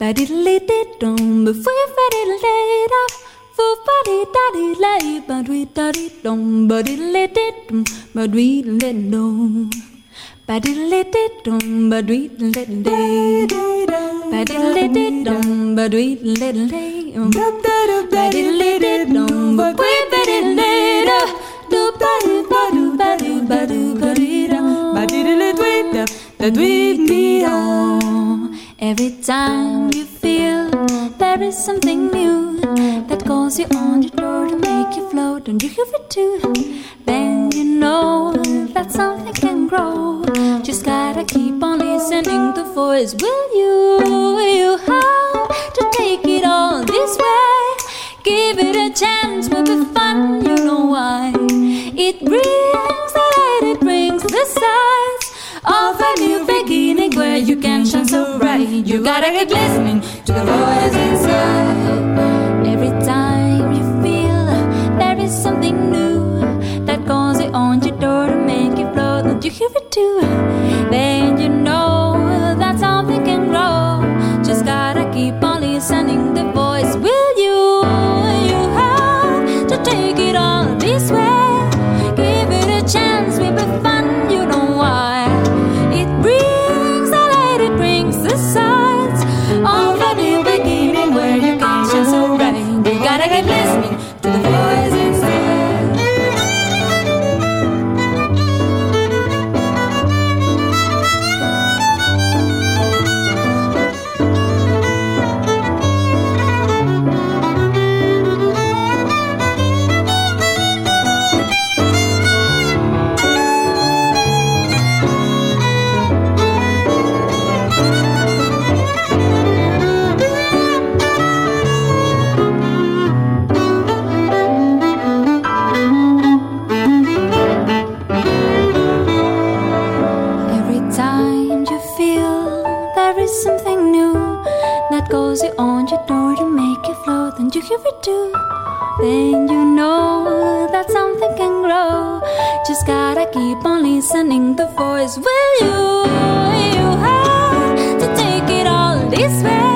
ba diddle dee dum ba fui fa diddle dee da fu fa dee da dee lay ba dwee da dee dum ba diddle dee dum ba dwee dee dum ba diddle dee dum ba dwee dee dee ba diddle dee dum ba dwee dee dee ba diddle dee dum ba fui fa diddle dee da do ba doo ba doo ba doo ba doo ba dee da ba diddle dee da da dwee dee dum Every time you feel there is something new that calls you on your door to make you float, and you hear it too, then you know that something can grow. Just gotta keep on listening to voice. Will you, will you have to take it all this way? Give it a chance, will be fun, you know why. It brings the light, it brings the sights of a new beginning where you can shine so bright. You gotta get listening to the voice inside. Every time you feel there is something new that calls you on your door to make you flow, don't you hear it too? Then you know too, then you know that something can grow. Just gotta keep on listening the voice. Will you? You have to take it all this way.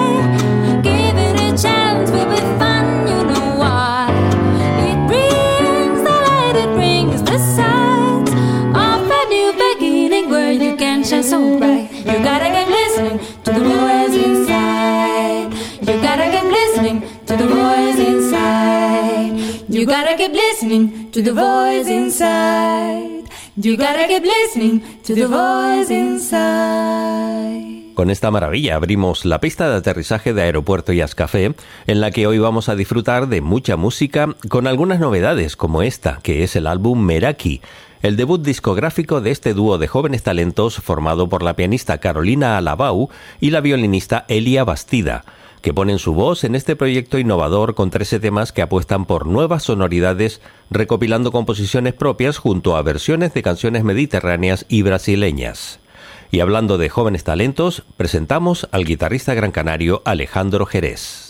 The voice inside. You gotta keep listening to the voice inside. Con esta maravilla abrimos la pista de aterrizaje de Aeropuerto Jazz Café, en la que hoy vamos a disfrutar de mucha música con algunas novedades como esta, que es el álbum Meraki, el debut discográfico de este dúo de jóvenes talentos formado por la pianista Carolina Alabau y la violinista Elia Bastida, que ponen su voz en este proyecto innovador con 13 temas que apuestan por nuevas sonoridades, recopilando composiciones propias junto a versiones de canciones mediterráneas y brasileñas. Y hablando de jóvenes talentos, presentamos al guitarrista gran canario Alejandro Jerez.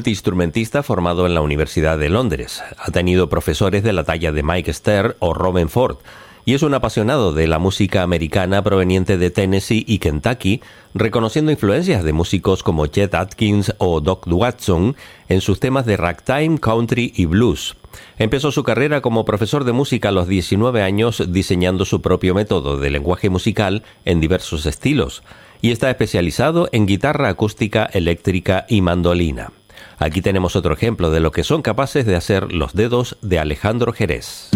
Multiinstrumentista formado en la Universidad de Londres. Ha tenido profesores de la talla de Mike Stern o Robin Ford y es un apasionado de la música americana proveniente de Tennessee y Kentucky, reconociendo influencias de músicos como Chet Atkins o Doc Watson en sus temas de ragtime, country y blues. Empezó su carrera como profesor de música a los 19 años diseñando su propio método de lenguaje musical en diversos estilos y está especializado en guitarra acústica, eléctrica y mandolina. Aquí tenemos otro ejemplo de lo que son capaces de hacer los dedos de Alejandro Jerez.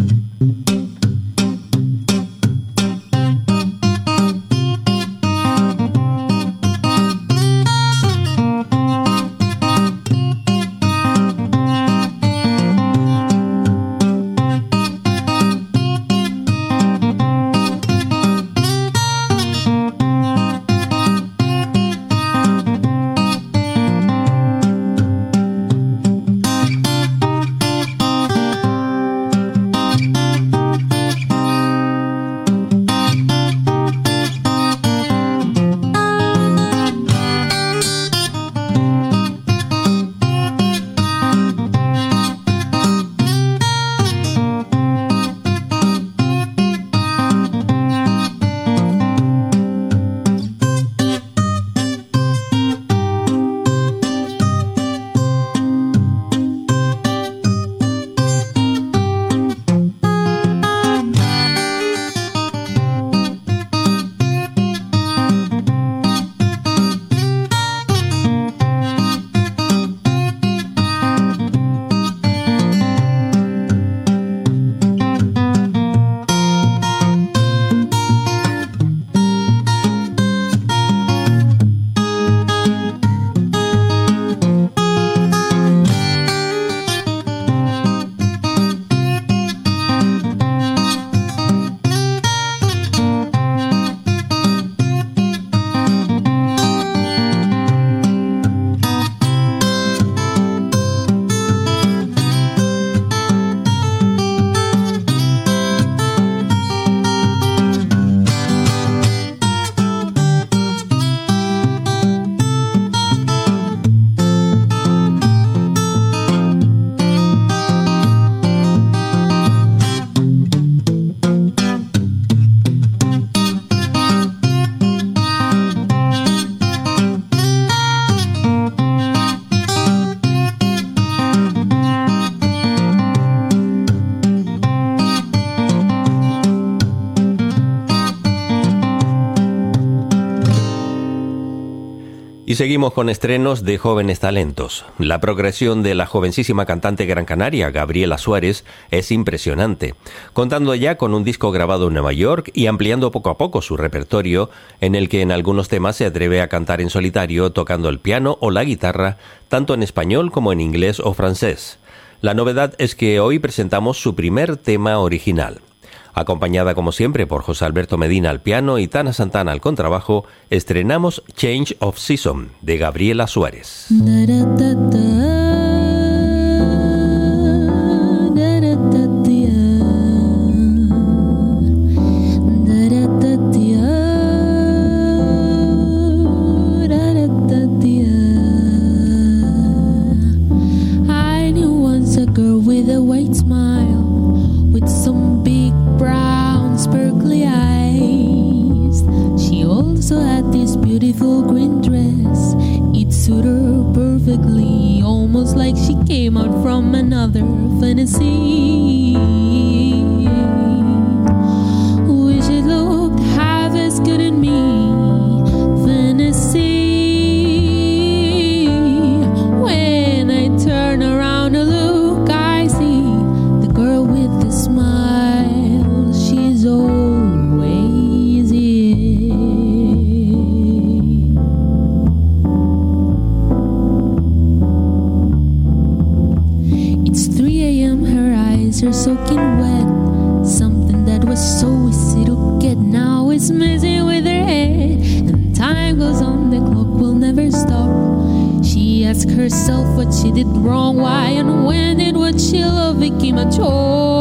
Seguimos con estrenos de jóvenes talentos. La progresión de la jovencísima cantante gran canaria, Gabriela Suárez, es impresionante, contando ya con un disco grabado en Nueva York y ampliando poco a poco su repertorio, en el que en algunos temas se atreve a cantar en solitario tocando el piano o la guitarra, tanto en español como en inglés o francés. La novedad es que hoy presentamos su primer tema original. Acompañada como siempre por José Alberto Medina al piano y Tana Santana al contrabajo, estrenamos Change of Season de Gabriela Suárez. beautiful green dress. It suited her perfectly, almost like she came out from another fantasy. herself what she did wrong, why and when did what she loved became a chore.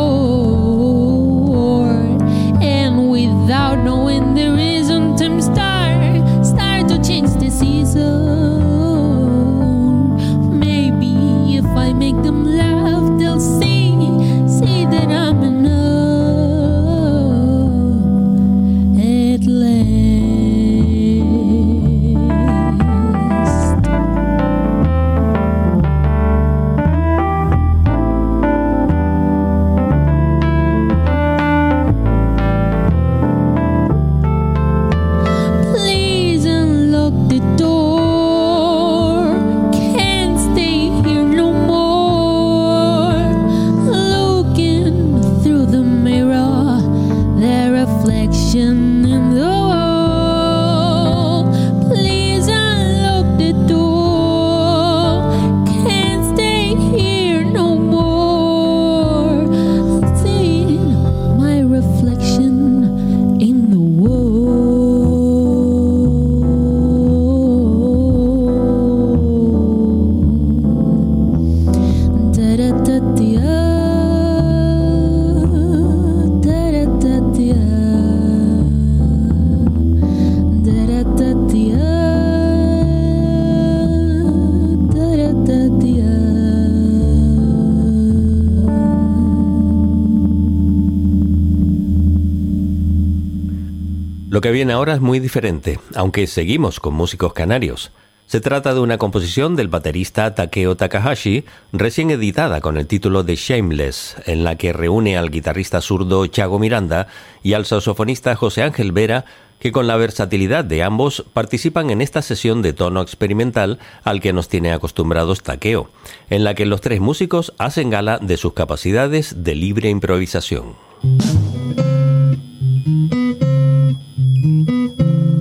Ahora es muy diferente, aunque seguimos con músicos canarios. Se trata de una composición del baterista Takeo Takahashi, recién editada con el título de Shameless, en la que reúne al guitarrista zurdo Chago Miranda y al saxofonista José Ángel Vera, que con la versatilidad de ambos participan en esta sesión de tono experimental al que nos tiene acostumbrados Takeo, en la que los tres músicos hacen gala de sus capacidades de libre improvisación. Mm-hmm.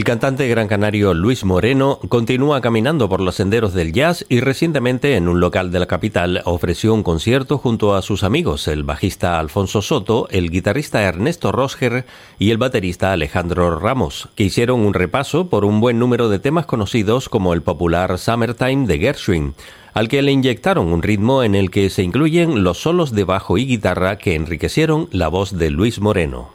El cantante gran canario Luis Moreno continúa caminando por los senderos del jazz y recientemente en un local de la capital ofreció un concierto junto a sus amigos, el bajista Alfonso Soto, el guitarrista Ernesto Rosger y el baterista Alejandro Ramos, que hicieron un repaso por un buen número de temas conocidos como el popular Summertime de Gershwin, al que le inyectaron un ritmo en el que se incluyen los solos de bajo y guitarra que enriquecieron la voz de Luis Moreno.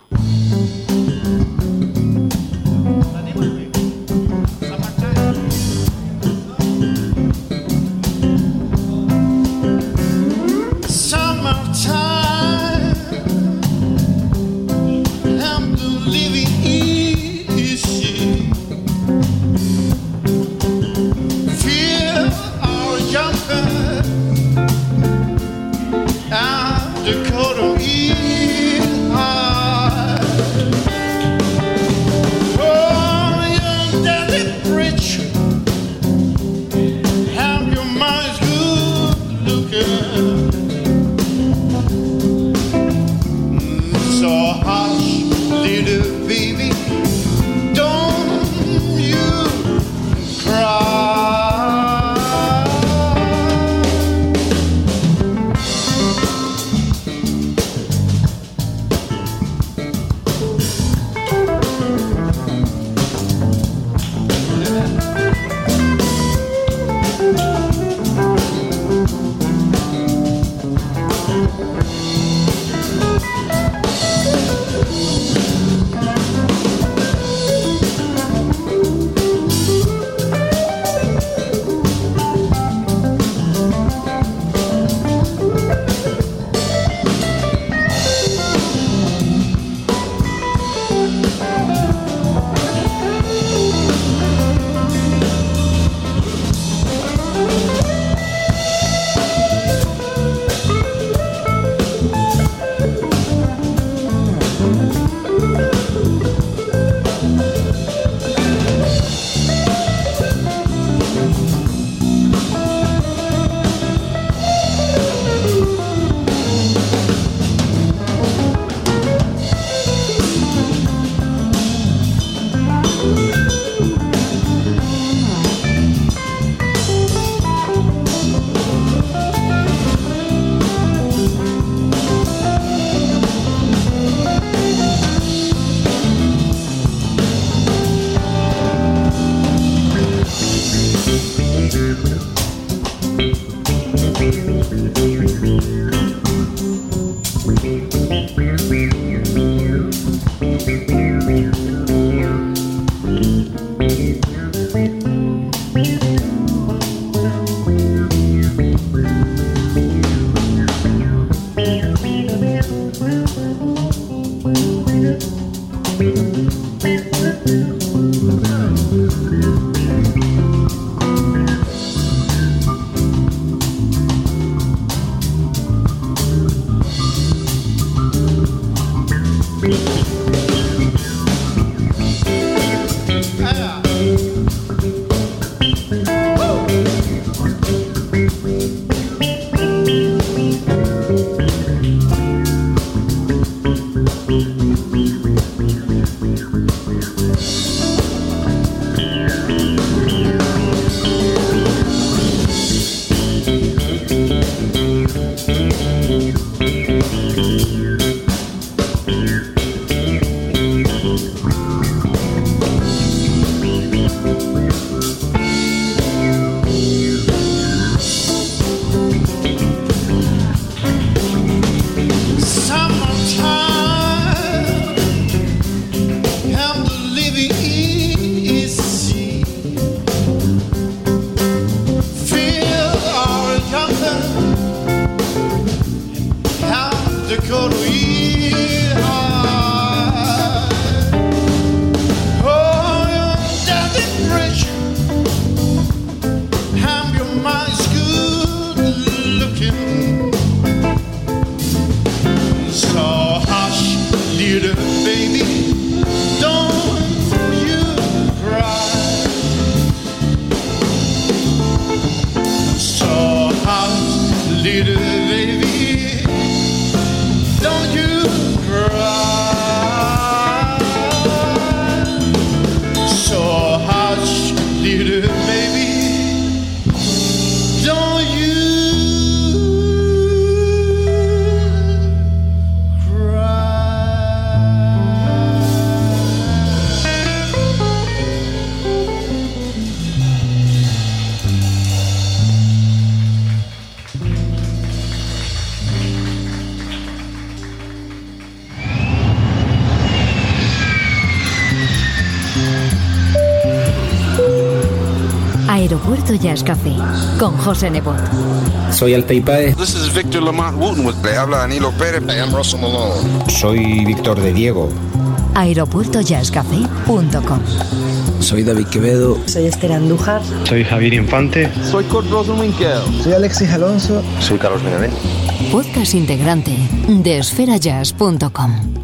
Café con José Nebot. Soy Altaipade. This is Victor Lamont Wooten. Le habla Danilo Pérez. I am Russell Malone. Soy Víctor de Diego. Aeropuertojazzcafé.com Soy David Quevedo. Soy Esther Andújar. Soy Javier Infante. Soy Kurt Rosenwinkel. Soy Alexis Alonso. Soy Carlos Benavente. Podcast integrante de esferajazz.com.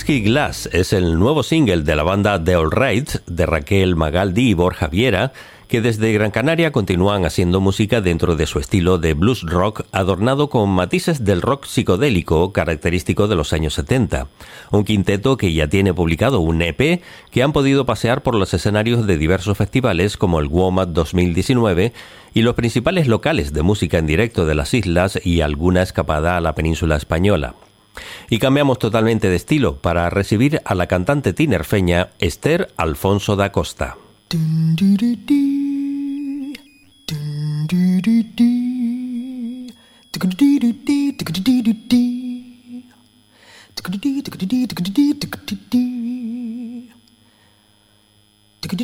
Whiskey Glass es el nuevo single de la banda The All Right de Raquel Magaldi y Borja Viera, que desde Gran Canaria continúan haciendo música dentro de su estilo de blues rock adornado con matices del rock psicodélico característico de los años 70. Un quinteto que ya tiene publicado un EP que han podido pasear por los escenarios de diversos festivales como el WOMAD 2019 y los principales locales de música en directo de las islas y alguna escapada a la península española. Y cambiamos totalmente de estilo para recibir a la cantante tinerfeña Esther Alfonso da Costa. The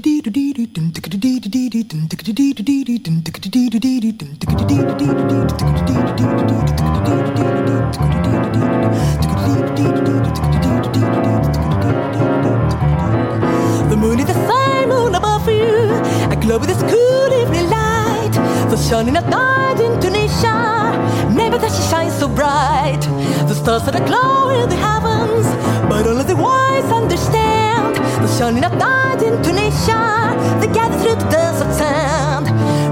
moon is the same moon above you, a glow with this cool evening light. The sun in a in Tunisia, never does she shine so bright. The stars that are glow in the heavens, but only the wise understand. The sun in Tunisia, they gather through the desert sand.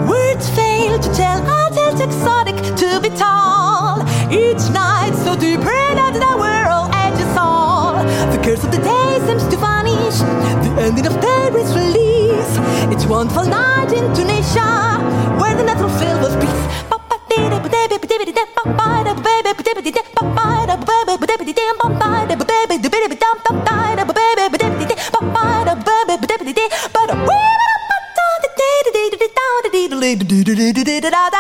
Words fail to tell how tales exotic to be tall. Each night so deep that the world edges all. The curse of the day seems to vanish. The ending of day is release. It's wonderful night in Tunisia, where the natural field was peace. do do do da da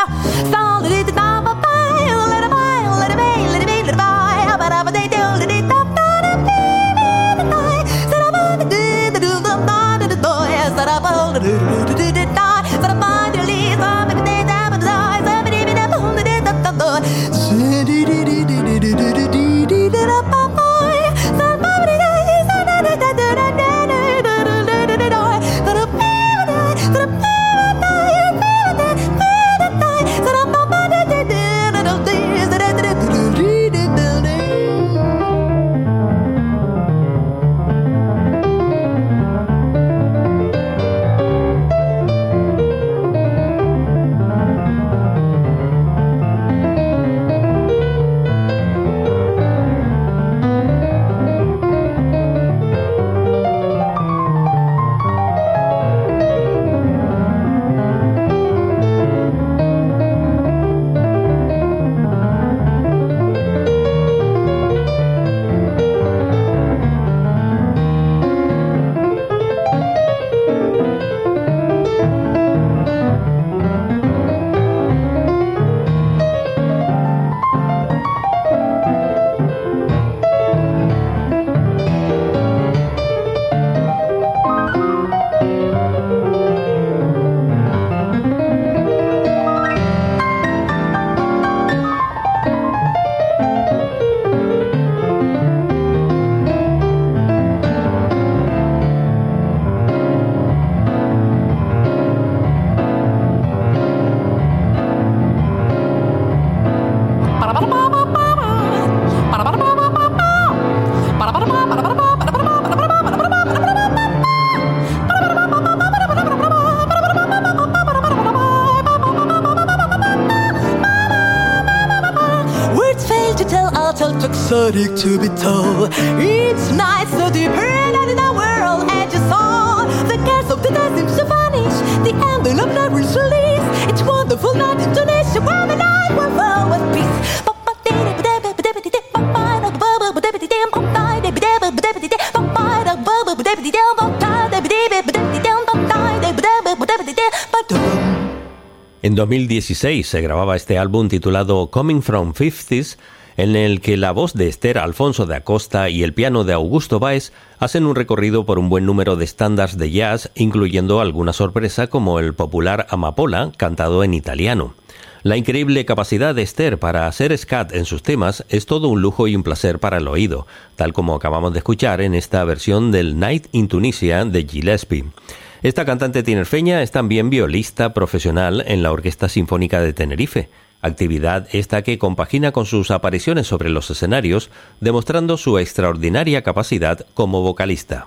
Each night so world edges all. The curse of the day seems to vanish. The release. It's wonderful night in. En 2016 se grababa este álbum titulado Coming from Fifties, en el que la voz de Esther Alfonso de Acosta y el piano de Augusto Baez hacen un recorrido por un buen número de estándares de jazz, incluyendo alguna sorpresa como el popular Amapola, cantado en italiano. La increíble capacidad de Esther para hacer scat en sus temas es todo un lujo y un placer para el oído, tal como acabamos de escuchar en esta versión del Night in Tunisia de Gillespie. Esta cantante tinerfeña es también violista profesional en la Orquesta Sinfónica de Tenerife. Actividad esta que compagina con sus apariciones sobre los escenarios, demostrando su extraordinaria capacidad como vocalista.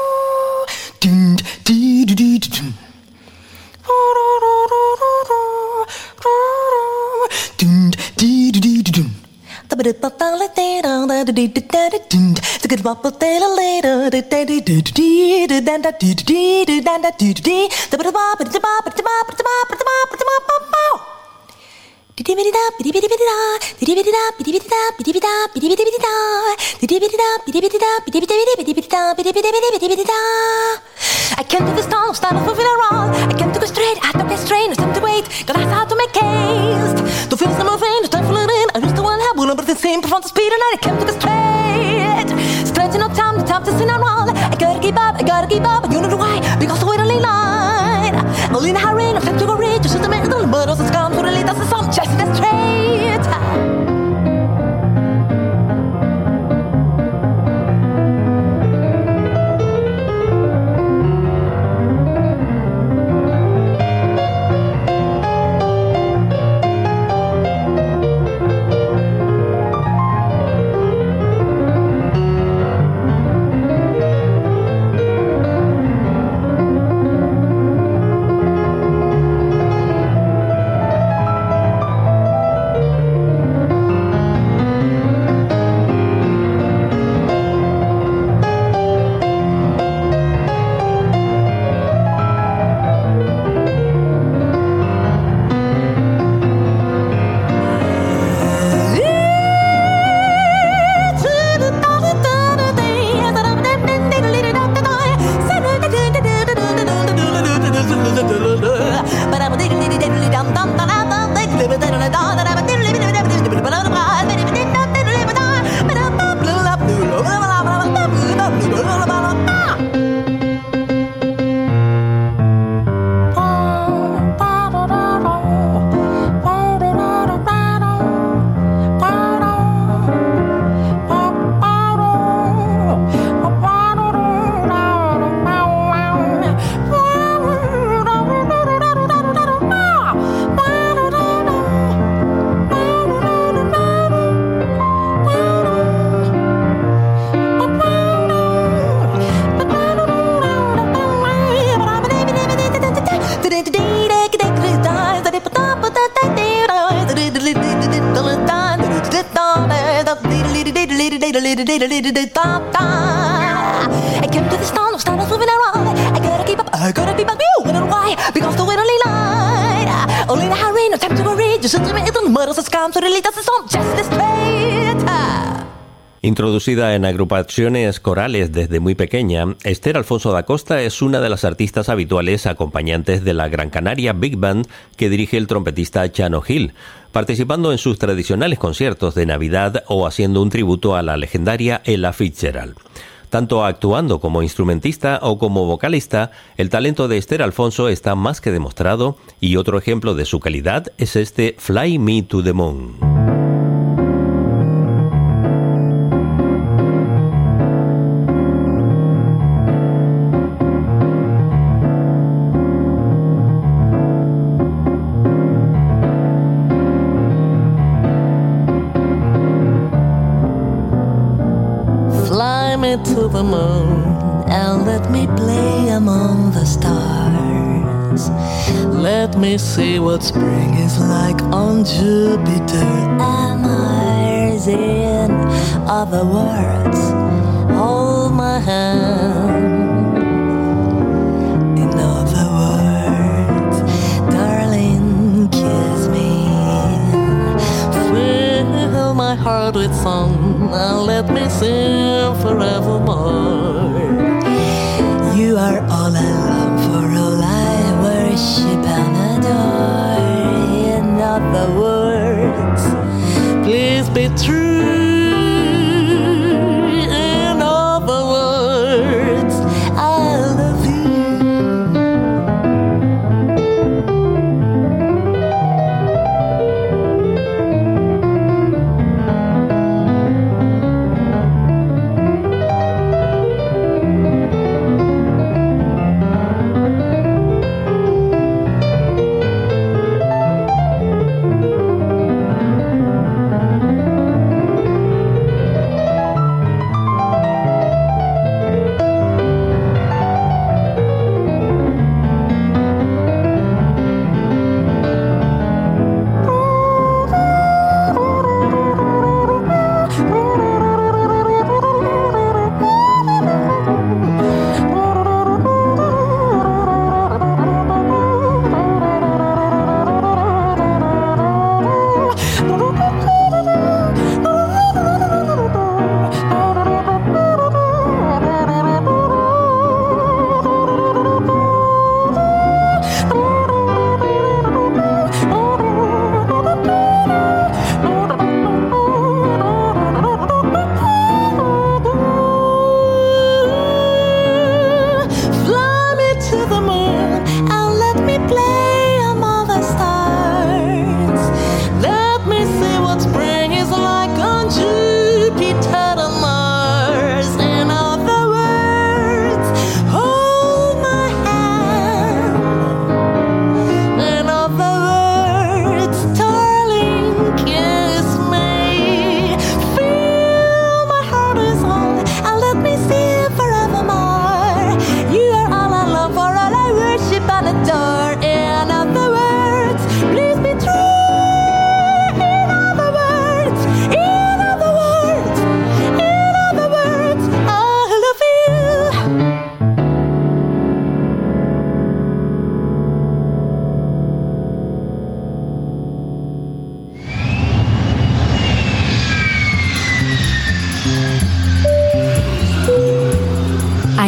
I can't do this tunnel, stop moving around. I can't go straight, I don't get straight, no time to wait. Got to have to make haste. To feel some moving, no time for stolen, but the seemed from the speed I came to the straight. Stretching no time, the time to sin and wrong. I gotta give up, I gotta give up, you know why? Because we're only line. I'm only a hurry, I'm to go reach. Just a minute, but also it's gone, totally doesn't just the straight. Introducida en agrupaciones corales desde muy pequeña, Esther Alfonso da Costa es una de las artistas habituales acompañantes de la Gran Canaria Big Band que dirige el trompetista Chano Hill, participando en sus tradicionales conciertos de Navidad o haciendo un tributo a la legendaria Ella Fitzgerald. Tanto actuando como instrumentista o como vocalista, el talento de Esther Alfonso está más que demostrado y otro ejemplo de su calidad es este Fly Me to the Moon.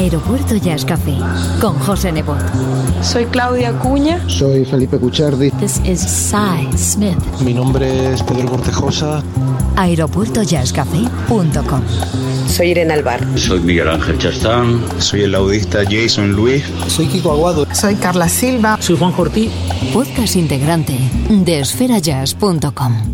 Aeropuerto Jazz Café con José Nebot. Soy Claudia Cuña. Soy Felipe Cuchardi. This is Cy Smith. Mi nombre es Pedro Cortejosa. Aeropuertojazzcafé.com Soy Irene Alvar. Soy Miguel Ángel Chastán. Soy el laudista Jason Luis. Soy Kiko Aguado. Soy Carla Silva. Soy Juan Jortí. Podcast integrante de esferajazz.com.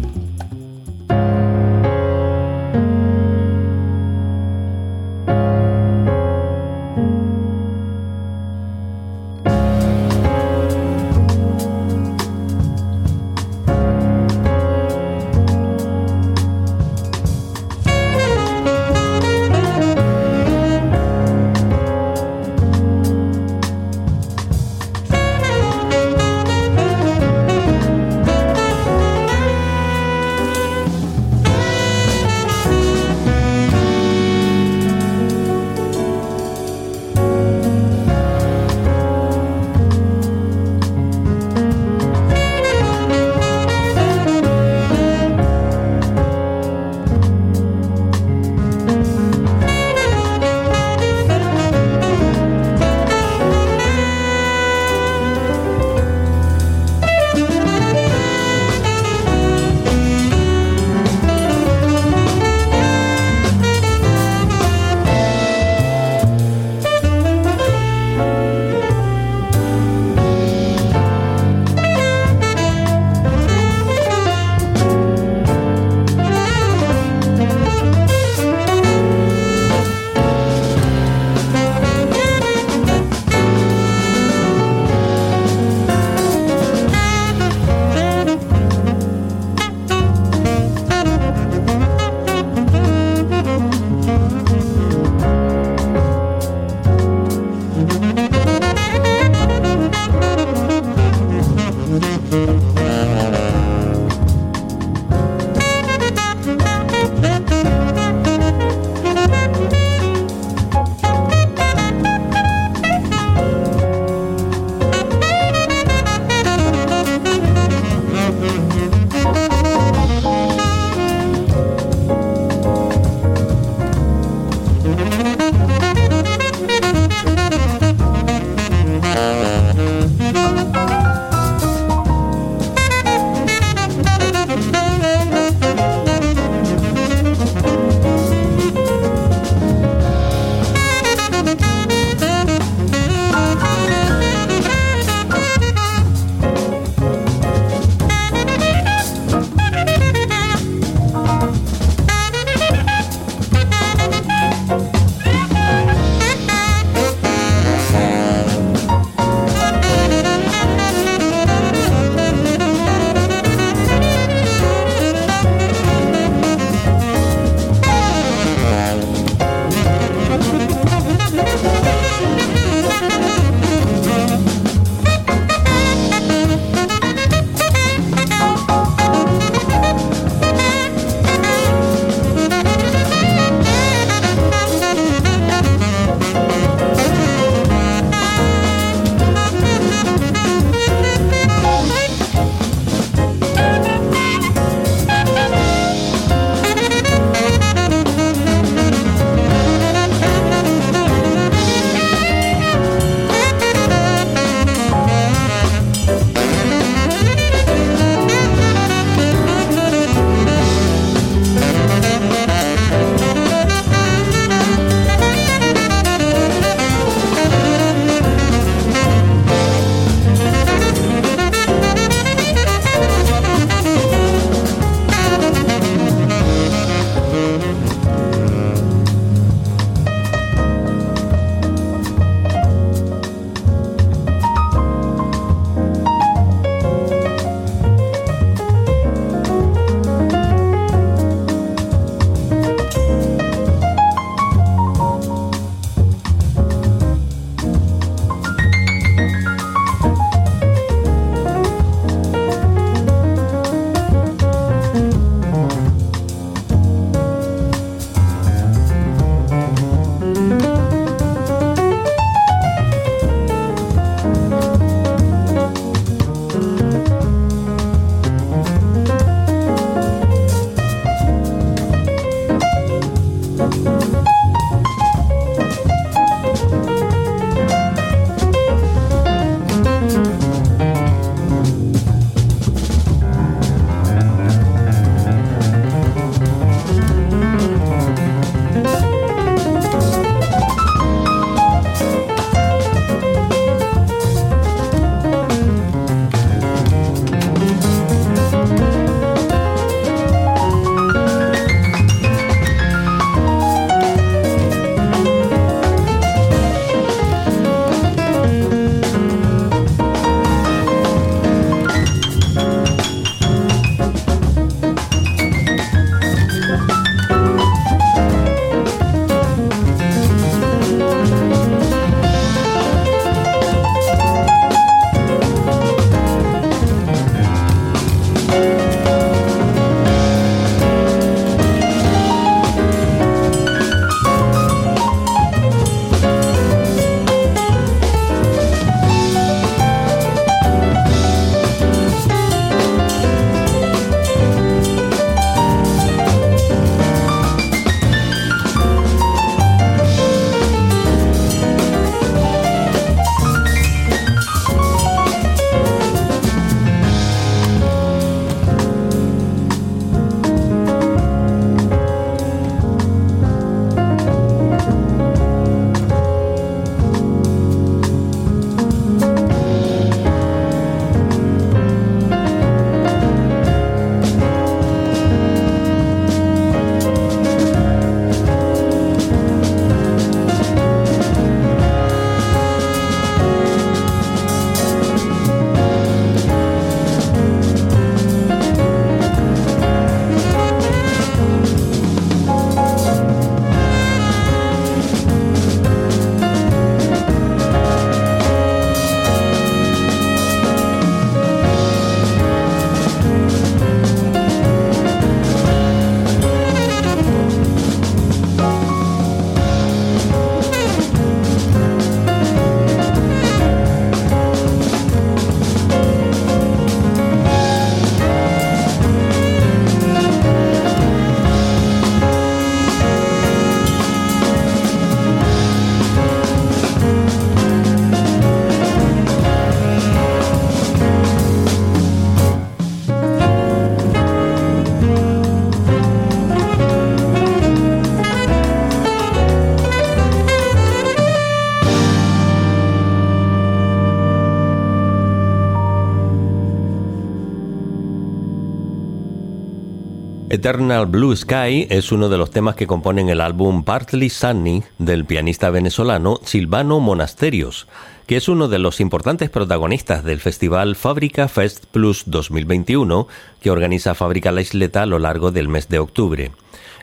Eternal Blue Sky es uno de los temas que componen el álbum Partly Sunny del pianista venezolano Silvano Monasterios, que es uno de los importantes protagonistas del festival Fábrica Fest Plus 2021 que organiza Fábrica La Isleta a lo largo del mes de octubre.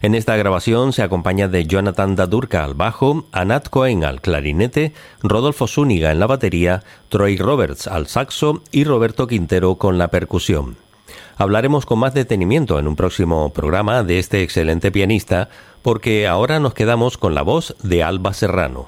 En esta grabación se acompaña de Jonathan Dadurka al bajo, Anat Cohen al clarinete, Rodolfo Zúñiga en la batería, Troy Roberts al saxo y Roberto Quintero con la percusión. Hablaremos con más detenimiento en un próximo programa de este excelente pianista, porque ahora nos quedamos con la voz de Alba Serrano.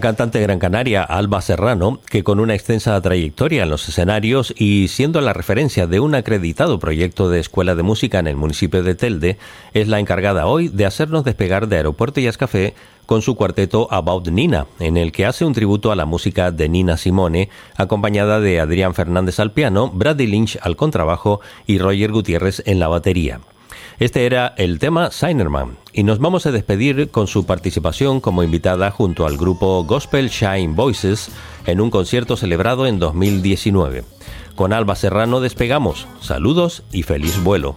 La cantante gran canaria Alba Serrano, que con una extensa trayectoria en los escenarios y siendo la referencia de un acreditado proyecto de escuela de música en el municipio de Telde, es la encargada hoy de hacernos despegar de Aeropuerto Jazz Café con su cuarteto About Nina, en el que hace un tributo a la música de Nina Simone, acompañada de Adrián Fernández al piano, Brady Lynch al contrabajo y Roger Gutiérrez en la batería. Este era el tema Signerman y nos vamos a despedir con su participación como invitada junto al grupo Gospel Shine Voices en un concierto celebrado en 2019. Con Alba Serrano despegamos. Saludos y feliz vuelo.